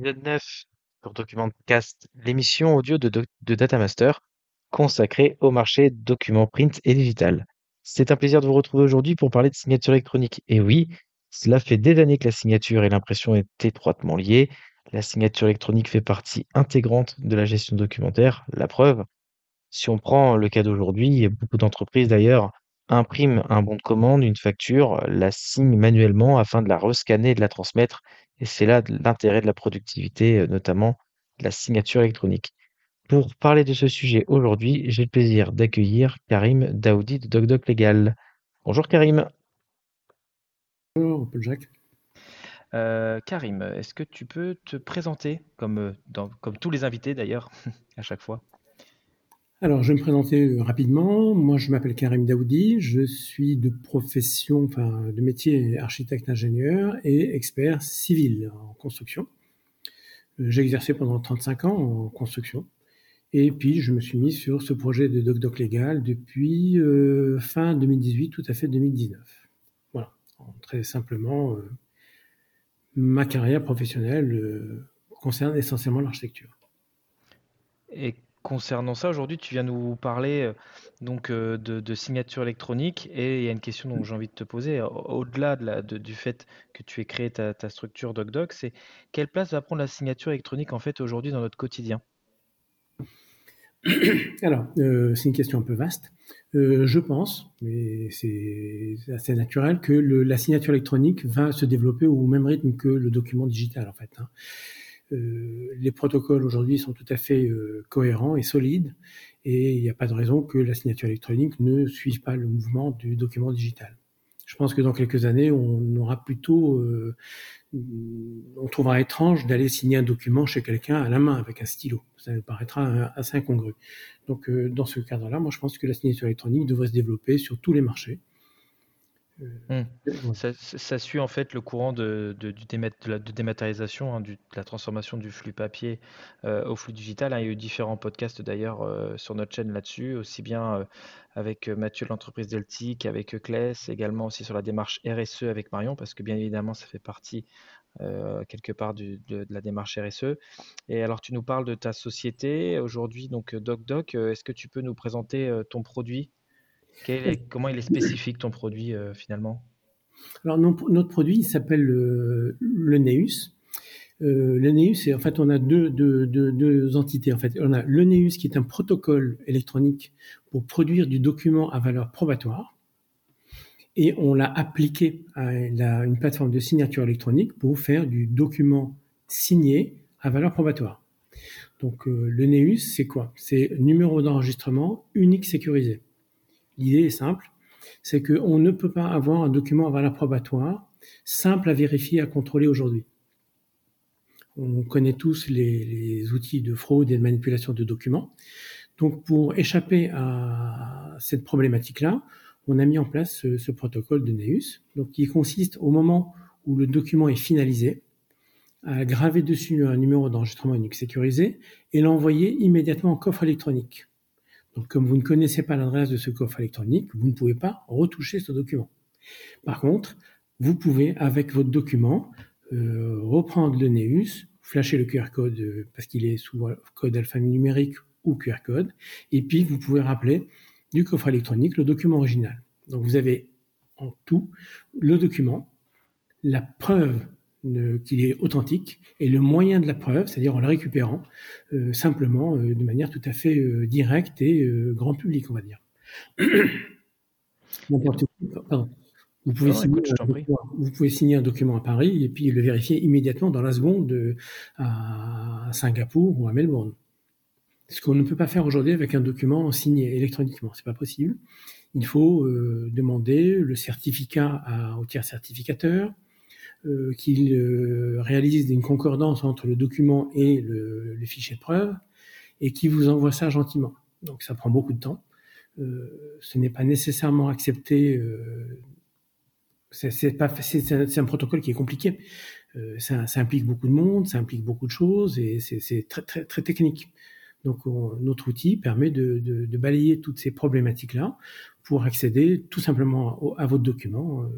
Épisode 9 pour Documentcast, l'émission audio de, de Datamaster consacrée au marché document print et digital. C'est un plaisir de vous retrouver aujourd'hui pour parler de signature électronique. Et oui, cela fait des années que la signature et l'impression est étroitement liées. La signature électronique fait partie intégrante de la gestion documentaire. La preuve, si on prend le cas d'aujourd'hui, beaucoup d'entreprises d'ailleurs impriment un bon de commande, une facture, la signent manuellement afin de la rescanner et de la transmettre et c'est là l'intérêt de la productivité, euh, notamment de la signature électronique. Pour parler de ce sujet aujourd'hui, j'ai le plaisir d'accueillir Karim Daoudi de DocDoc Legal. Bonjour Karim. Bonjour Paul Jacques. Euh, Karim, est-ce que tu peux te présenter, comme, euh, comme tous les invités d'ailleurs, à chaque fois? Alors, je vais me présenter euh, rapidement. Moi, je m'appelle Karim Daoudi. Je suis de profession, enfin, de métier architecte-ingénieur et expert civil en construction. Euh, j'ai exercé pendant 35 ans en construction. Et puis, je me suis mis sur ce projet de doc-doc légal depuis euh, fin 2018, tout à fait 2019. Voilà. Très simplement, ma carrière professionnelle concerne essentiellement l'architecture. Et Concernant ça, aujourd'hui, tu viens nous parler euh, donc euh, de, signature électronique et il y a une question dont j'ai envie de te poser, au-delà de du fait que tu aies créé ta, structure DocDoc, c'est quelle place va prendre la signature électronique en fait aujourd'hui dans notre quotidien? Alors, euh, c'est une question un peu vaste. je pense, mais c'est assez naturel, que la signature électronique va se développer au même rythme que le document digital en fait. Hein. Euh, les protocoles aujourd'hui sont tout à fait euh, cohérents et solides et il n'y a pas de raison que la signature électronique ne suive pas le mouvement du document digital. Je pense que dans quelques années, on aura plutôt, euh, on trouvera étrange d'aller signer un document chez quelqu'un à la main avec un stylo. Ça me paraîtra assez incongru. Donc, dans ce cadre-là, moi, je pense que la signature électronique devrait se développer sur tous les marchés. Mmh. Ça, suit en fait le courant de, de, la dématérialisation, hein, de la transformation du flux papier euh, au flux digital. Hein. Il y a eu différents podcasts d'ailleurs euh, sur notre chaîne là-dessus, aussi bien euh, avec Mathieu de l'entreprise Deltic, avec Clès, également aussi sur la démarche RSE avec Marion, parce que bien évidemment ça fait partie quelque part de, la démarche RSE. Et alors tu nous parles de ta société aujourd'hui, donc DocDoc. Est-ce que tu peux nous présenter ton produit? Comment il est spécifique ton produit euh, finalement? Alors notre produit s'appelle le, Neus. Euh, le Neus, en fait, on a deux, entités. On a le Neus qui est un protocole électronique pour produire du document à valeur probatoire, et on l'a appliqué à une plateforme de signature électronique pour faire du document signé à valeur probatoire. Donc euh, le Neus, c'est quoi? C'est numéro d'enregistrement unique sécurisé. L'idée est simple, c'est qu'on ne peut pas avoir un document à valeur probatoire simple à vérifier, à contrôler aujourd'hui. On connaît tous les, outils de fraude et de manipulation de documents. Donc pour échapper à cette problématique-là, on a mis en place ce, protocole de Neus, qui consiste au moment où le document est finalisé, à graver dessus un numéro d'enregistrement unique sécurisé et l'envoyer immédiatement en coffre électronique. Donc, comme vous ne connaissez pas l'adresse de ce coffre électronique, vous ne pouvez pas retoucher ce document. Par contre, vous pouvez, avec votre document, euh, reprendre le Neus, flasher le QR code euh, parce qu'il est sous code alphanumérique ou QR code, et puis vous pouvez rappeler du coffre électronique le document original. Donc vous avez en tout le document, la preuve qu'il est authentique et le moyen de la preuve, c'est-à-dire en le récupérant euh, simplement euh, de manière tout à fait euh, directe et grand public, on va dire. Vous pouvez, signer, vous pouvez, signer, un document à Paris et puis le vérifier immédiatement dans la seconde à Singapour ou à Melbourne. Ce qu'on ne peut pas faire aujourd'hui avec un document signé électroniquement, c'est pas possible. Il faut demander le certificat à, au tiers certificateur, euh, qu'il euh, réalise une concordance entre le document et le, le, fichier preuve et qui vous envoie ça gentiment. Donc ça prend beaucoup de temps. Euh, ce n'est pas nécessairement accepté. Euh, c'est c'est un, protocole qui est compliqué. Euh, ça, ça, implique beaucoup de monde, ça implique beaucoup de choses et c'est très, très, très technique. Donc notre outil permet de, de, de, balayer toutes ces problématiques-là pour accéder tout simplement à votre document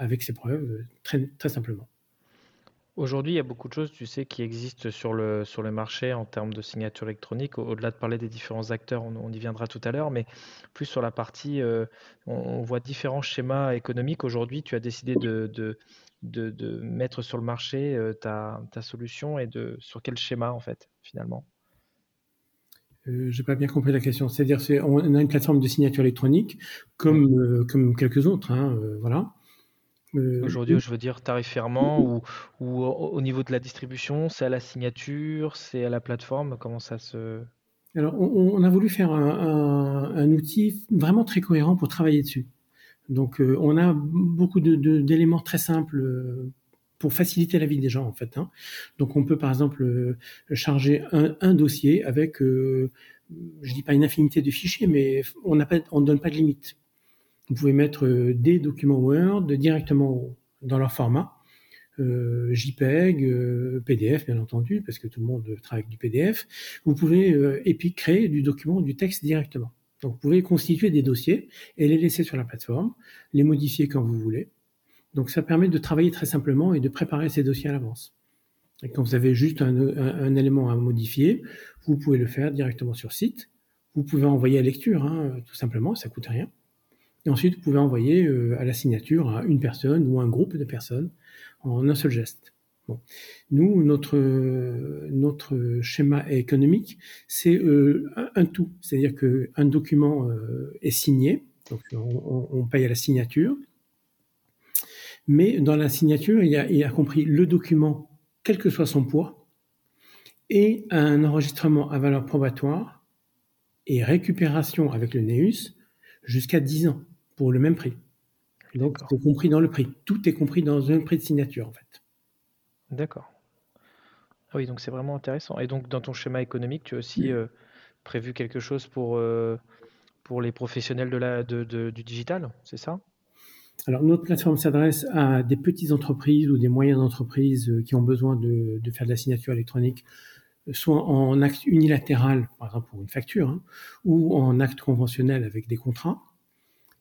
avec ses preuves, très, très simplement. Aujourd'hui, il y a beaucoup de choses, tu sais, qui existent sur le, sur le marché en termes de signature électronique. Au-delà de parler des différents acteurs, on, y viendra tout à l'heure, mais plus sur la partie, euh, on, voit différents schémas économiques. Aujourd'hui, tu as décidé de, de, de, mettre sur le marché euh, ta, ta, solution et de sur quel schéma, en fait, finalement? Euh, J'ai pas bien compris la question. C'est-à-dire, on a une plateforme de signature électronique comme, euh, comme quelques autres, hein, voilà. Euh, Aujourd'hui, je veux dire tarifairement ou, ou au niveau de la distribution, c'est à la signature, c'est à la plateforme, comment ça se... Alors, on, a voulu faire un, outil vraiment très cohérent pour travailler dessus. Donc, euh, on a beaucoup d'éléments de, très simples euh, pour faciliter la vie des gens, en fait. Hein. Donc, on peut, par exemple, charger un, dossier avec, je dis pas une infinité de fichiers, mais on ne donne pas de limite. Vous pouvez mettre euh, des documents Word directement dans leur format, euh, JPEG, euh, PDF bien entendu, parce que tout le monde travaille avec du PDF. Vous pouvez et puis créer du document, du texte directement. Donc vous pouvez constituer des dossiers et les laisser sur la plateforme, les modifier quand vous voulez. Donc ça permet de travailler très simplement et de préparer ces dossiers à l'avance. Et quand vous avez juste un, élément à modifier, vous pouvez le faire directement sur site. Vous pouvez envoyer à lecture, hein, tout simplement, ça coûte rien. Et ensuite, vous pouvez envoyer euh, à la signature à une personne ou un groupe de personnes en un seul geste. Nous, notre schéma économique, c'est euh, un, tout, c'est-à-dire que un document euh, est signé, donc on, on, paye à la signature, mais dans la signature, il y a, il y a compris le document, quel que soit son poids, et un enregistrement à valeur probatoire et récupération avec le NEUS jusqu'à 10 ans pour le même prix. Donc, c'est compris dans le prix. Tout est compris dans un prix de signature, en fait. D'accord. Ah oui, donc c'est vraiment intéressant. Et donc, dans ton schéma économique, tu as aussi euh, prévu quelque chose pour, euh, pour les professionnels de la, de, du digital, c'est ça? Alors notre plateforme s'adresse à des petites entreprises ou des moyennes entreprises euh, qui ont besoin de, de, faire de la signature électronique, soit en acte unilatéral, par exemple pour une facture, hein, ou en acte conventionnel avec des contrats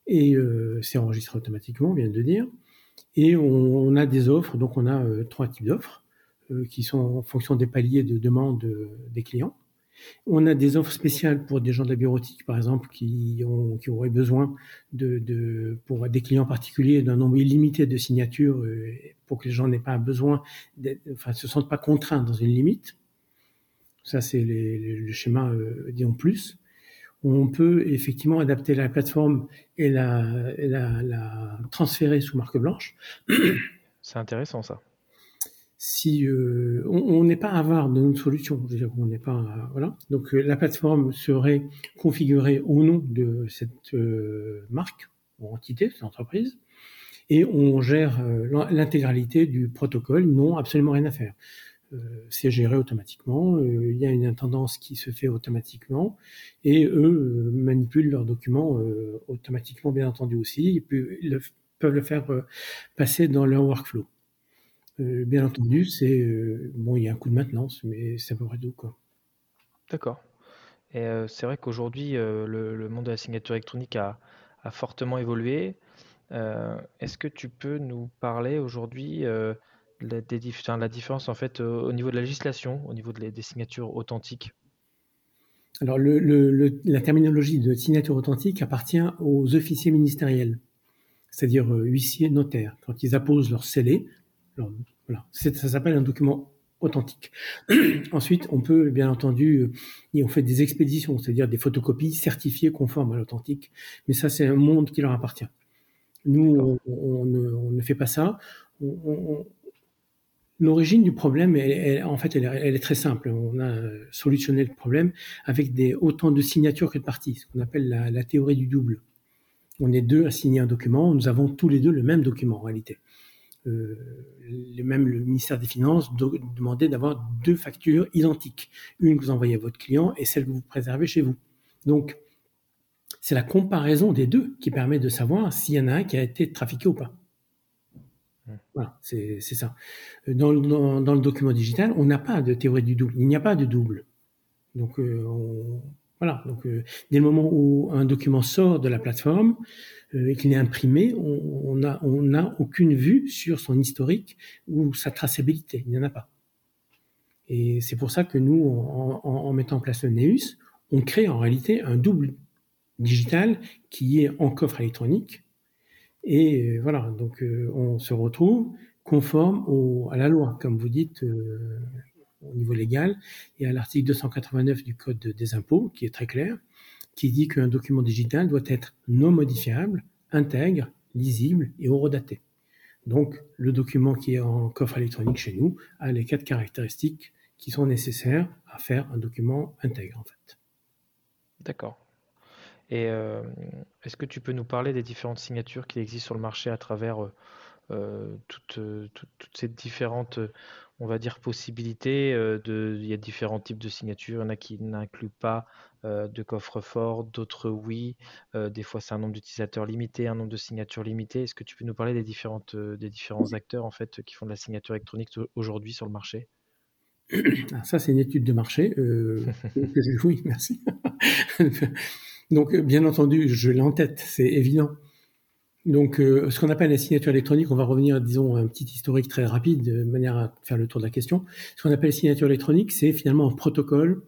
et euh, c'est enregistré automatiquement, on vient de dire. Et on, a des offres, donc on a euh, trois types d'offres euh, qui sont en fonction des paliers de demande des clients. On a des offres spéciales pour des gens de la bureautique, par exemple, qui, ont, qui auraient besoin de, de, pour des clients particuliers d'un nombre illimité de signatures pour que les gens n'aient pas besoin, enfin, se sentent pas contraints dans une limite. Ça, c'est le schéma, disons, plus on peut effectivement adapter la plateforme et la, la, transférer sous marque blanche. C'est intéressant ça. Si euh, on n'est pas avare de notre solution, je dire, on n'est pas voilà. Donc euh, la plateforme serait configurée au nom de cette euh, marque ou entité, cette entreprise, et on gère l'intégralité du protocole. Non, absolument rien à faire. Euh, c'est géré automatiquement. Euh, il y a une intendance qui se fait automatiquement et eux euh, manipulent leurs documents automatiquement, bien entendu aussi. Ils peuvent le faire passer dans leur workflow. bien entendu, c'est bon, il y a un coup de maintenance, mais c'est à peu près tout. D'accord. Et c'est vrai qu'aujourd'hui, le, monde de la signature électronique a fortement évolué. Est-ce que tu peux nous parler aujourd'hui la, la différence en fait euh, au niveau de la législation, au niveau des signatures authentiques Alors le, la terminologie de signature authentique appartient aux officiers ministériels, c'est-à-dire euh, huissiers, notaires. Quand ils apposent leur scellé, voilà, ça s'appelle un document authentique. Ensuite, on peut bien entendu, euh, on fait des expéditions, c'est-à-dire des photocopies certifiées conformes à l'authentique, mais ça c'est un monde qui leur appartient. Nous, on, ne, fait pas ça. On, L'origine du problème, en fait, elle, est très simple. On a solutionné le problème avec autant de signatures que de parties, ce qu'on appelle la, théorie du double. On est deux à signer un document, nous avons tous les deux le même document en réalité. Euh, même le ministère des Finances demandait d'avoir deux factures identiques, une que vous envoyez à votre client et celle que vous préservez chez vous. Donc, c'est la comparaison des deux qui permet de savoir s'il y en a un qui a été trafiqué ou pas. Voilà, c'est ça. Dans, dans, le document digital, on n'a pas de théorie du double. Il n'y a pas de double. Donc, euh, Voilà. Donc, dès le moment où un document sort de la plateforme et qu'il est imprimé, on n'a on aucune vue sur son historique ou sa traçabilité. Il n'y en a pas. Et c'est pour ça que nous, en, en, mettant en place le NEUS, on crée en réalité un double digital qui est en coffre électronique. Et euh, voilà, donc euh, on se retrouve conforme à la loi, comme vous dites, euh, au niveau légal, et à l'article 289 du Code des impôts, qui est très clair, qui dit qu'un document digital doit être non modifiable, intègre, lisible et horodaté. Donc, le document qui est en coffre électronique chez nous a les quatre caractéristiques qui sont nécessaires à faire un document intègre, en fait. D'accord. Et euh, est-ce que tu peux nous parler des différentes signatures qui existent sur le marché à travers euh, euh, toutes, toutes, ces différentes, on va dire, possibilités de, Il y a différents types de signatures. Il y en a qui n'incluent pas de coffre-fort, d'autres oui. des fois, c'est un nombre d'utilisateurs limité, un nombre de signatures limité. Est-ce que tu peux nous parler des, différentes, des différents acteurs en fait qui font de la signature électronique aujourd'hui sur le marché? Ah, ça, c'est une étude de marché. Euh, oui, merci. Donc, bien entendu, je l'ai en tête, c'est évident. Donc, euh, ce qu'on appelle la signature électronique, on va revenir, disons, à un petit historique très rapide, de manière à faire le tour de la question. Ce qu'on appelle signature électronique, c'est finalement un protocole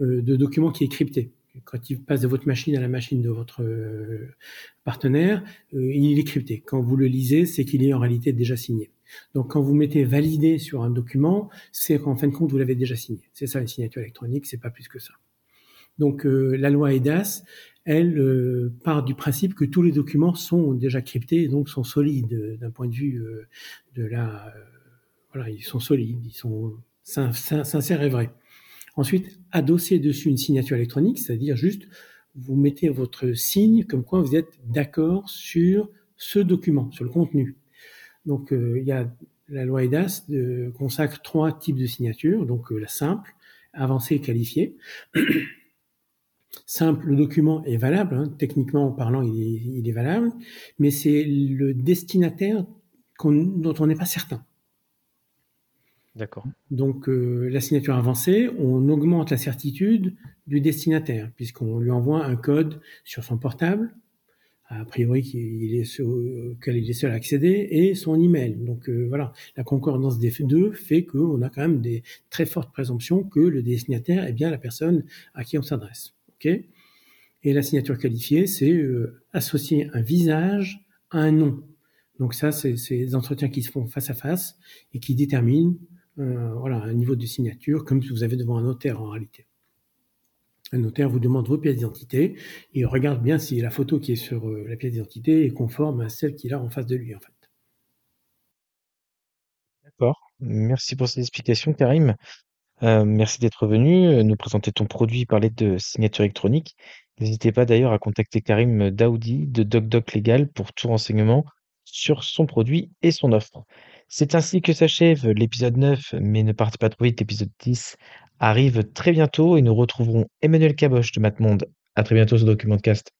euh, de document qui est crypté. Quand il passe de votre machine à la machine de votre euh, partenaire, euh, il est crypté. Quand vous le lisez, c'est qu'il est en réalité déjà signé. Donc, quand vous mettez validé sur un document, c'est qu'en fin de compte, vous l'avez déjà signé. C'est ça, la signature électronique, c'est pas plus que ça. Donc, euh, la loi EDAS, elle euh, part du principe que tous les documents sont déjà cryptés et donc sont solides euh, d'un point de vue de la... voilà, ils sont solides, ils sont sincères et vrais. Ensuite, adosser dessus une signature électronique, c'est-à-dire juste vous mettez votre signe comme quoi vous êtes d'accord sur ce document, sur le contenu. Donc, il y a la loi EDAS consacre trois types de signatures, donc la simple, avancée et qualifiée. Simple, le document est valable, hein, techniquement parlant, il est, valable, mais c'est le destinataire dont on n'est pas certain. D'accord. Donc euh, la signature avancée, on augmente la certitude du destinataire, puisqu'on lui envoie un code sur son portable, a priori qu'il est auquel il est seul à accéder, et son email. Donc euh, voilà, la concordance des deux fait qu'on a quand même des très fortes présomptions que le destinataire est bien la personne à qui on s'adresse. Et la signature qualifiée, c'est euh, associer un visage à un nom. Donc ça, c'est des entretiens qui se font face à face et qui déterminent euh, voilà, un niveau de signature comme si vous avez devant un notaire en réalité. Un notaire vous demande vos pièces d'identité il regarde bien si la photo qui est sur euh, la pièce d'identité est conforme à celle qu'il a en face de lui en fait. D'accord. Merci pour ces explications, Karim. Euh, merci d'être venu euh, nous présenter ton produit, parler de signature électronique. N'hésitez pas d'ailleurs à contacter Karim Daoudi de DocDoc Legal pour tout renseignement sur son produit et son offre. C'est ainsi que s'achève l'épisode 9, mais ne partez pas trop vite, l'épisode 10 arrive très bientôt et nous retrouverons Emmanuel Caboche de Matmonde. À très bientôt sur Documentcast.